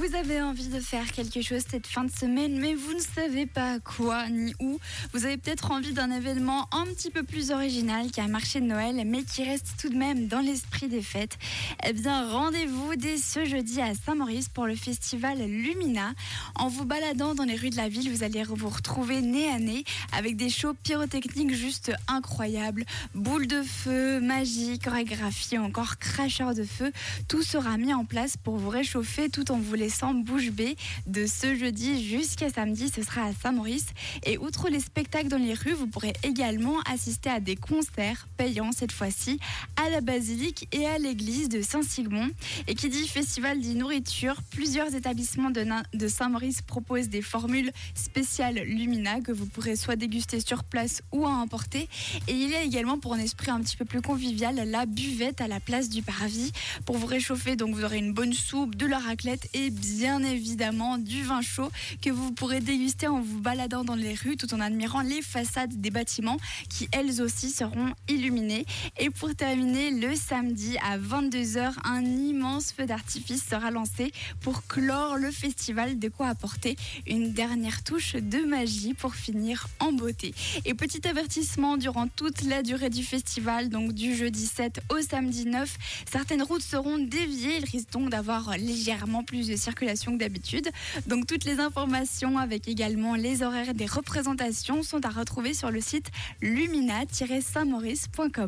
Vous avez envie de faire quelque chose cette fin de semaine, mais vous ne savez pas quoi ni où. Vous avez peut-être envie d'un événement un petit peu plus original qu'un marché de Noël, mais qui reste tout de même dans l'esprit des fêtes. Eh bien, rendez-vous dès ce jeudi à Saint-Maurice pour le festival Lumina. En vous baladant dans les rues de la ville, vous allez vous retrouver nez à nez avec des shows pyrotechniques juste incroyables. Boules de feu, magie, chorégraphie, encore cracheurs de feu. Tout sera mis en place pour vous réchauffer tout en vous laissant bouche bée. De ce jeudi jusqu'à samedi, ce sera à Saint-Maurice. Et outre les spectacles dans les rues, vous pourrez également assister à des concerts payants cette fois-ci à la basilique et à l'église de Saint-Sigmond. Et qui dit festival dit nourriture, plusieurs établissements de, de Saint-Maurice proposent des formules spéciales Lumina que vous pourrez soit déguster sur place ou à emporter. Et il y a également pour un esprit un petit peu plus convivial la buvette à la place du parvis pour vous réchauffer. Donc vous aurez une bonne soupe, de la raclette et bien évidemment du vin chaud que vous pourrez déguster en vous baladant dans les rues tout en admirant les façades des bâtiments qui elles aussi seront illuminées. Et pour terminer, le samedi à 22h, un immense feu d'artifice sera lancé pour clore le festival. De quoi apporter une dernière touche de magie pour finir en beauté. Et petit avertissement durant toute la durée du festival, donc du jeudi 7 au samedi 9, certaines routes seront déviées. Il risque donc d'avoir légèrement plus de circulation que d'habitude. Donc toutes les informations avec également les horaires des représentations sont à retrouver sur le site lumina-saint-maurice.com.